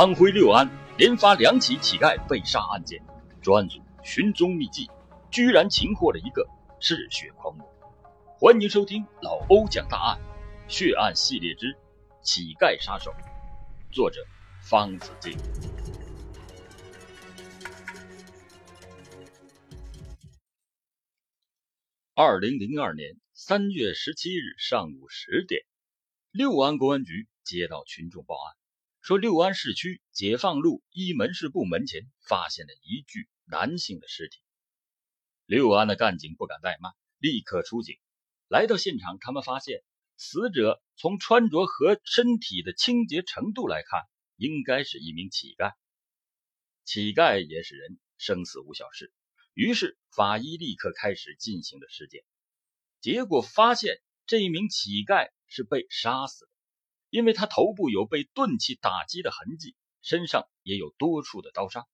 安徽六安连发两起乞丐被杀案件，专案组寻踪觅迹，居然擒获了一个嗜血狂魔。欢迎收听老欧讲大案血案系列之乞丐杀手，作者方子敬。二零零二年三月十七日上午十点，六安公安局接到群众报案。说六安市区解放路一门市部门前发现了一具男性的尸体。六安的干警不敢怠慢，立刻出警。来到现场，他们发现死者从穿着和身体的清洁程度来看，应该是一名乞丐。乞丐也是人，生死无小事。于是法医立刻开始进行了尸检，结果发现这一名乞丐是被杀死的。因为他头部有被钝器打击的痕迹，身上也有多处的刀伤。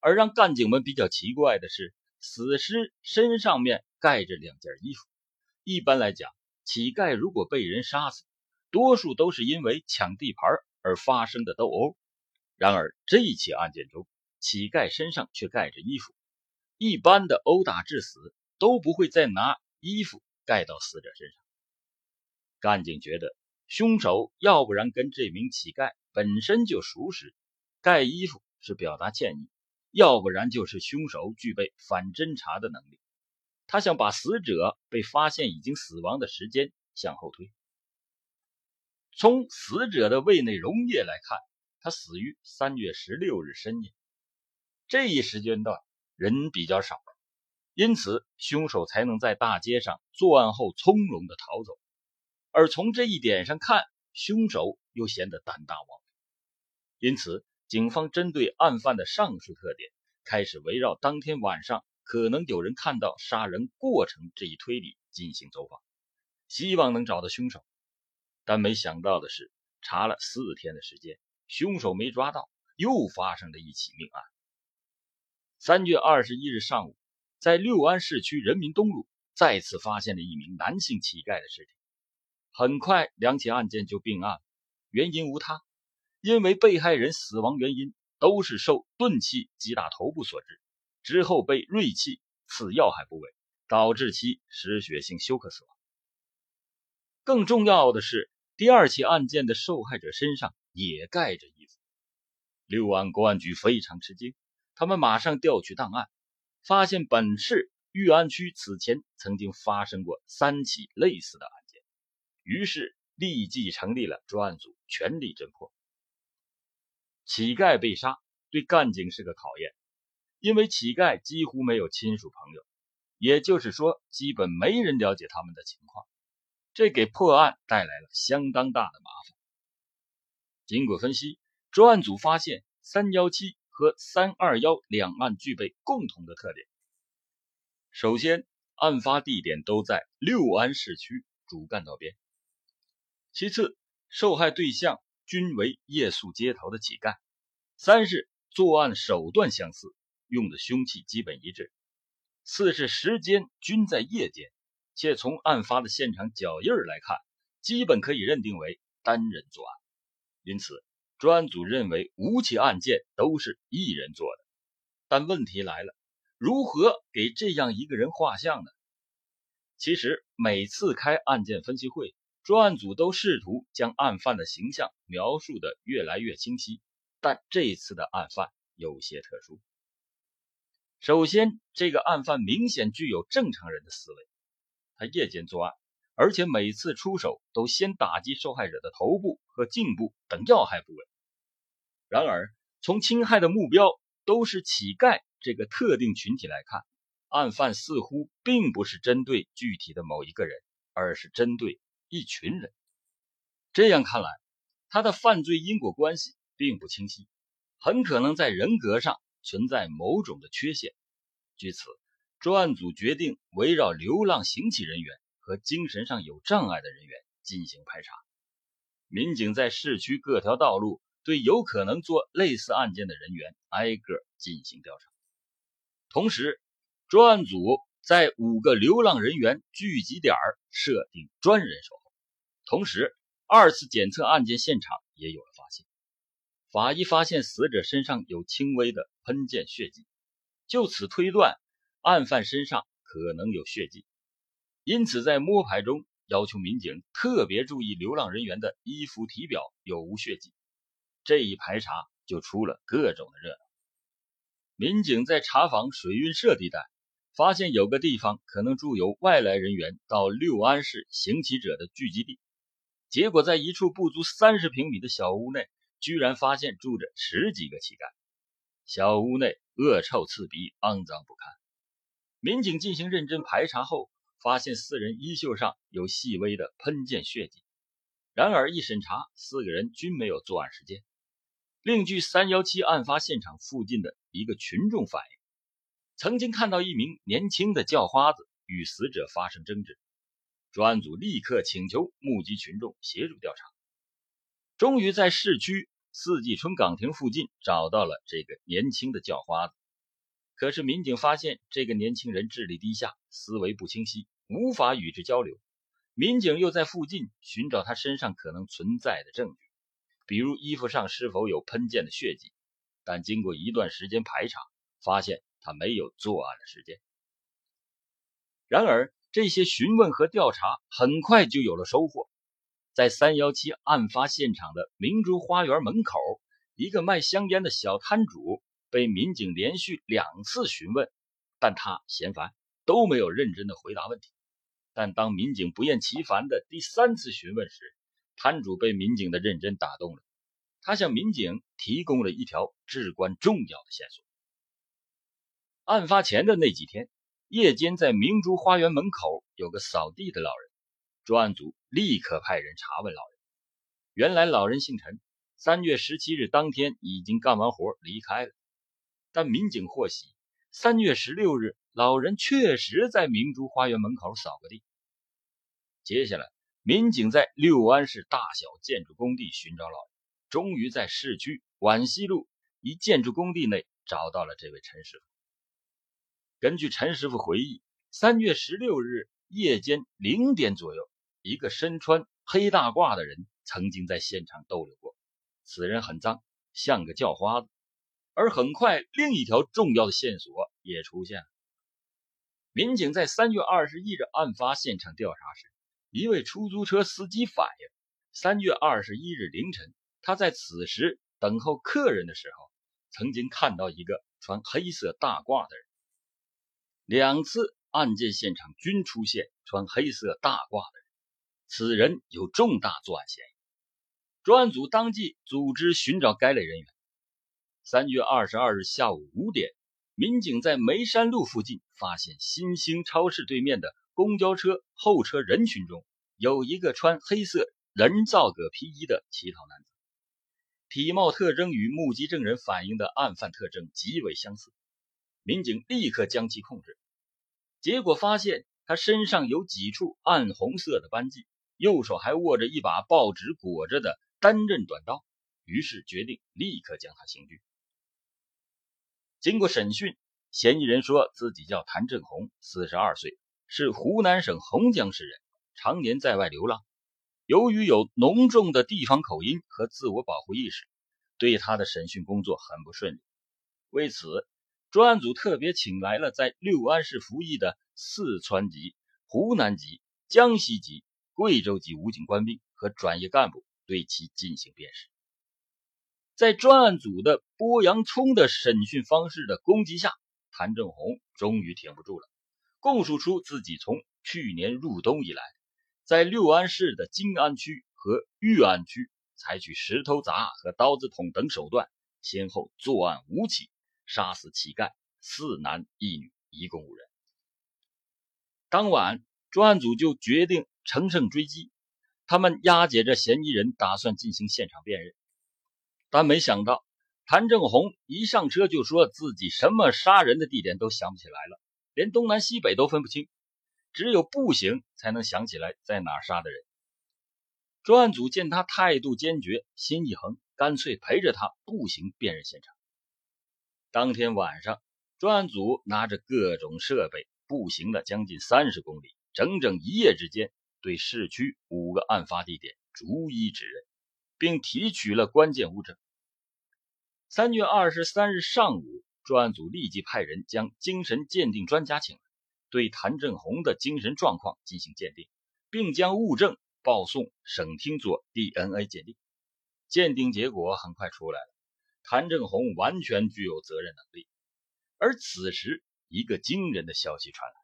而让干警们比较奇怪的是，死尸身上面盖着两件衣服。一般来讲，乞丐如果被人杀死，多数都是因为抢地盘而发生的斗殴。然而这一起案件中，乞丐身上却盖着衣服。一般的殴打致死都不会再拿衣服盖到死者身上。干警觉得。凶手要不然跟这名乞丐本身就熟识，盖衣服是表达歉意；要不然就是凶手具备反侦查的能力。他想把死者被发现已经死亡的时间向后推。从死者的胃内溶液来看，他死于三月十六日深夜。这一时间段人比较少，因此凶手才能在大街上作案后从容的逃走。而从这一点上看，凶手又显得胆大妄为。因此，警方针对案犯的上述特点，开始围绕当天晚上可能有人看到杀人过程这一推理进行走访，希望能找到凶手。但没想到的是，查了四天的时间，凶手没抓到，又发生了一起命案。三月二十一日上午，在六安市区人民东路再次发现了一名男性乞丐的尸体。很快，两起案件就并案，原因无他，因为被害人死亡原因都是受钝器击打头部所致，之后被锐器刺要害部位，导致其失血性休克死亡。更重要的是，第二起案件的受害者身上也盖着衣服。六安公安局非常吃惊，他们马上调取档案，发现本市裕安区此前曾经发生过三起类似的案。于是立即成立了专案组，全力侦破。乞丐被杀对干警是个考验，因为乞丐几乎没有亲属朋友，也就是说，基本没人了解他们的情况，这给破案带来了相当大的麻烦。经过分析，专案组发现三幺七和三二幺两案具备共同的特点。首先，案发地点都在六安市区主干道边。其次，受害对象均为夜宿街头的乞丐。三是作案手段相似，用的凶器基本一致。四是时间均在夜间，且从案发的现场脚印来看，基本可以认定为单人作案。因此，专案组认为五起案件都是一人做的。但问题来了，如何给这样一个人画像呢？其实每次开案件分析会。专案组都试图将案犯的形象描述的越来越清晰，但这次的案犯有些特殊。首先，这个案犯明显具有正常人的思维，他夜间作案，而且每次出手都先打击受害者的头部和颈部等要害部位。然而，从侵害的目标都是乞丐这个特定群体来看，案犯似乎并不是针对具体的某一个人，而是针对。一群人，这样看来，他的犯罪因果关系并不清晰，很可能在人格上存在某种的缺陷。据此，专案组决定围绕流浪行乞人员和精神上有障碍的人员进行排查。民警在市区各条道路对有可能做类似案件的人员挨个进行调查，同时，专案组。在五个流浪人员聚集点设定专人守候，同时二次检测案件现场也有了发现。法医发现死者身上有轻微的喷溅血迹，就此推断案犯身上可能有血迹，因此在摸排中要求民警特别注意流浪人员的衣服体表有无血迹。这一排查就出了各种的热闹。民警在查访水运社地带，发现有个地方可能住有外来人员到六安市行乞者的聚集地。结果，在一处不足三十平米的小屋内，居然发现住着十几个乞丐。小屋内恶臭刺鼻，肮脏不堪。民警进行认真排查后，发现四人衣袖上有细微的喷溅血迹。然而一审查，四个人均没有作案时间。另据三幺七案发现场附近的一个群众反映，曾经看到一名年轻的叫花子与死者发生争执。专案组立刻请求目击群众协助调查，终于在市区四季春岗亭附近找到了这个年轻的叫花子。可是民警发现这个年轻人智力低下，思维不清晰，无法与之交流。民警又在附近寻找他身上可能存在的证据，比如衣服上是否有喷溅的血迹，但经过一段时间排查，发现他没有作案的时间。然而。这些询问和调查很快就有了收获，在三幺七案发现场的明珠花园门口，一个卖香烟的小摊主被民警连续两次询问，但他嫌烦，都没有认真的回答问题。但当民警不厌其烦的第三次询问时，摊主被民警的认真打动了，他向民警提供了一条至关重要的线索。案发前的那几天。夜间在明珠花园门口有个扫地的老人，专案组立刻派人查问老人。原来老人姓陈，三月十七日当天已经干完活离开了。但民警获悉，三月十六日老人确实在明珠花园门口扫过地。接下来，民警在六安市大小建筑工地寻找老人，终于在市区皖西路一建筑工地内找到了这位陈师傅。根据陈师傅回忆，三月十六日夜间零点左右，一个身穿黑大褂的人曾经在现场逗留过。此人很脏，像个叫花子。而很快，另一条重要的线索也出现了。民警在三月二十一日案发现场调查时，一位出租车司机反映，三月二十一日凌晨，他在此时等候客人的时候，曾经看到一个穿黑色大褂的人。两次案件现场均出现穿黑色大褂的人，此人有重大作案嫌疑。专案组当即组织寻找该类人员。三月二十二日下午五点，民警在梅山路附近发现新兴超市对面的公交车候车人群中有一个穿黑色人造革皮衣的乞讨男子，体貌特征与目击证人反映的案犯特征极为相似。民警立刻将其控制，结果发现他身上有几处暗红色的斑迹，右手还握着一把报纸裹着的单刃短刀，于是决定立刻将他刑拘。经过审讯，嫌疑人说自己叫谭振红，四十二岁，是湖南省洪江市人，常年在外流浪。由于有浓重的地方口音和自我保护意识，对他的审讯工作很不顺利。为此，专案组特别请来了在六安市服役的四川籍、湖南籍、江西籍、贵州籍武警官兵和专业干部，对其进行辨识。在专案组的剥洋葱的审讯方式的攻击下，谭正红终于挺不住了，供述出自己从去年入冬以来，在六安市的金安区和玉安区采取石头砸和刀子捅等手段，先后作案五起。杀死乞丐四男一女，一共五人。当晚，专案组就决定乘胜追击，他们押解着嫌疑人，打算进行现场辨认。但没想到，谭正红一上车就说自己什么杀人的地点都想不起来了，连东南西北都分不清，只有步行才能想起来在哪杀的人。专案组见他态度坚决，心一横，干脆陪着他步行辨认现场。当天晚上，专案组拿着各种设备，步行了将近三十公里，整整一夜之间，对市区五个案发地点逐一指认，并提取了关键物证。三月二十三日上午，专案组立即派人将精神鉴定专家请来，对谭正红的精神状况进行鉴定，并将物证报送省厅做 DNA 鉴定。鉴定结果很快出来了，谭正红完全具有责任能力。而此时，一个惊人的消息传来，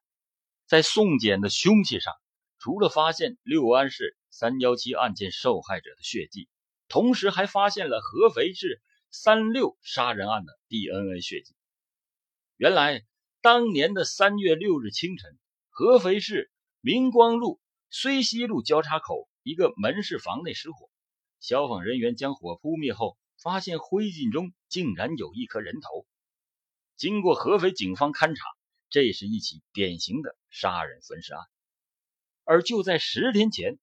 在送检的凶器上，除了发现六安市三幺七案件受害者的血迹，同时还发现了合肥市。三六杀人案的 DNA 血迹，原来当年的三月六日清晨，合肥市明光路绥西路交叉口一个门市房内失火，消防人员将火扑灭后，发现灰烬中竟然有一颗人头。经过合肥警方勘查，这是一起典型的杀人分尸案。而就在十天前，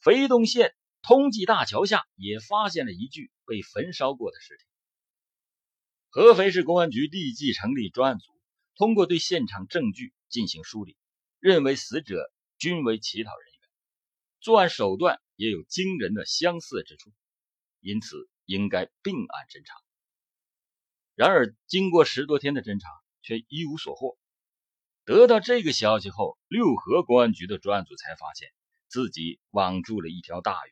肥东县通济大桥下也发现了一具被焚烧过的尸体。合肥市公安局立即成立专案组，通过对现场证据进行梳理，认为死者均为乞讨人员，作案手段也有惊人的相似之处，因此应该并案侦查。然而，经过十多天的侦查，却一无所获。得到这个消息后，六合公安局的专案组才发现自己网住了一条大鱼。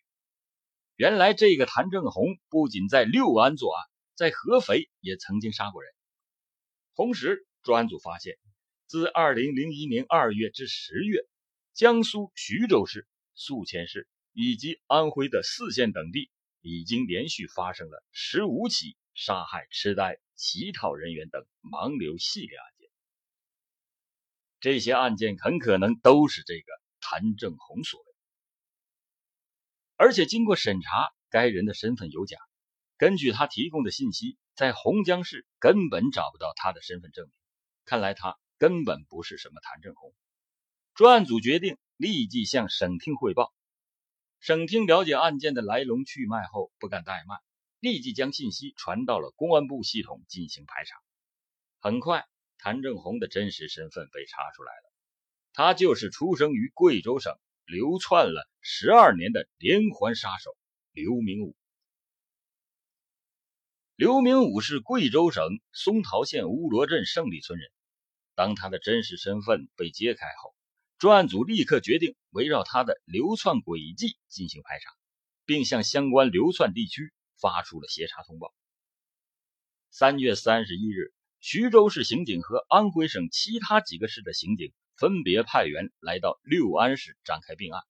原来，这个谭正红不仅在六安作案。在合肥也曾经杀过人。同时，专案组发现，自2001年2月至10月，江苏徐州市、宿迁市以及安徽的泗县等地已经连续发生了15起杀害痴呆、乞讨人员等盲流系列案件。这些案件很可能都是这个谭正红所为，而且经过审查，该人的身份有假。根据他提供的信息，在洪江市根本找不到他的身份证明，看来他根本不是什么谭正红。专案组决定立即向省厅汇报。省厅了解案件的来龙去脉后，不敢怠慢，立即将信息传到了公安部系统进行排查。很快，谭正红的真实身份被查出来了，他就是出生于贵州省、流窜了十二年的连环杀手刘明武。刘明武是贵州省松桃县乌罗镇胜利村人。当他的真实身份被揭开后，专案组立刻决定围绕他的流窜轨迹进行排查，并向相关流窜地区发出了协查通报。三月三十一日，徐州市刑警和安徽省其他几个市的刑警分别派员来到六安市展开并案，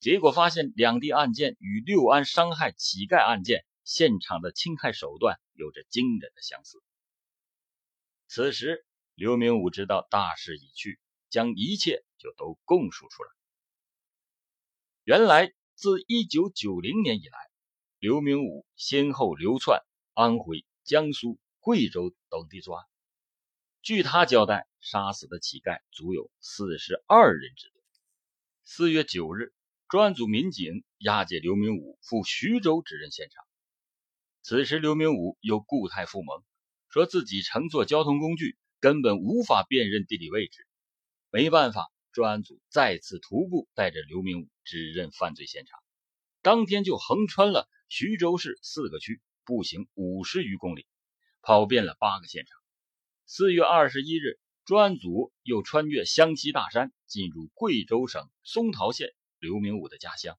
结果发现两地案件与六安伤害乞丐案件。现场的侵害手段有着惊人的相似。此时，刘明武知道大势已去，将一切就都供述出来。原来，自1990年以来，刘明武先后流窜安徽、江苏、贵州等地作案。据他交代，杀死的乞丐足有四十二人之多。四月九日，专案组民警押解刘明武赴徐州指认现场。此时，刘明武又故态复萌，说自己乘坐交通工具根本无法辨认地理位置。没办法，专案组再次徒步带着刘明武指认犯罪现场。当天就横穿了徐州市四个区，步行五十余公里，跑遍了八个现场。四月二十一日，专案组又穿越湘西大山，进入贵州省松桃县刘明武的家乡，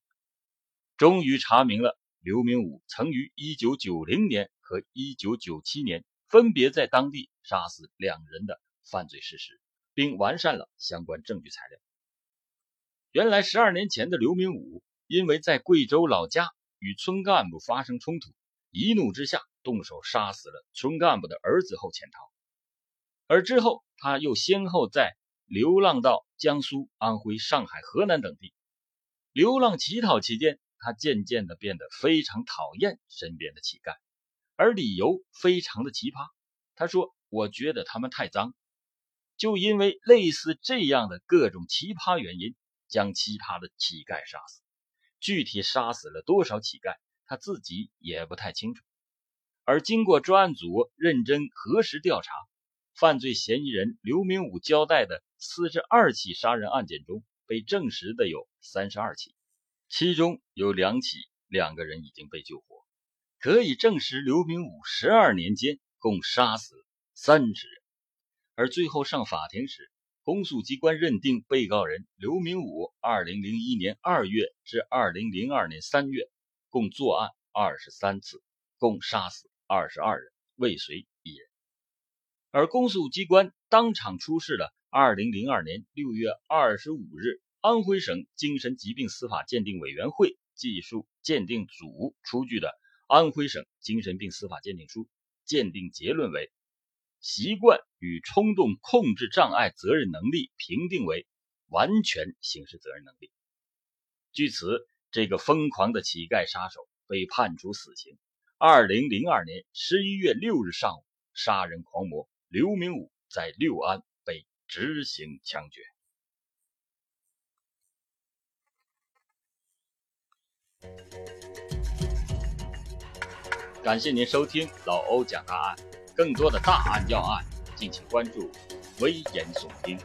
终于查明了。刘明武曾于1990年和1997年分别在当地杀死两人的犯罪事实，并完善了相关证据材料。原来，十二年前的刘明武因为在贵州老家与村干部发生冲突，一怒之下动手杀死了村干部的儿子后潜逃，而之后他又先后在流浪到江苏、安徽、上海、河南等地，流浪乞讨期间。他渐渐的变得非常讨厌身边的乞丐，而理由非常的奇葩。他说：“我觉得他们太脏。”就因为类似这样的各种奇葩原因，将其他的乞丐杀死。具体杀死了多少乞丐，他自己也不太清楚。而经过专案组认真核实调查，犯罪嫌疑人刘明武交代的四十二起杀人案件中，被证实的有三十二起。其中有两起，两个人已经被救活。可以证实刘明武十二年间共杀死三十人。而最后上法庭时，公诉机关认定被告人刘明武二零零一年二月至二零零二年三月共作案二十三次，共杀死二十二人，未遂一人。而公诉机关当场出示了二零零二年六月二十五日安徽省精神疾病司法鉴定委员会技术鉴定组出具的《安徽省精神病司法鉴定书》，鉴定结论为：习惯与冲动控制障碍责任能力评定为完全刑事责任能力。据此，这个疯狂的乞丐杀手被判处死刑。二零零二年十一月六日上午，杀人狂魔。刘明武在六安被执行枪决。感谢您收听老欧讲大案，更多的大案要案，敬请关注危言耸听。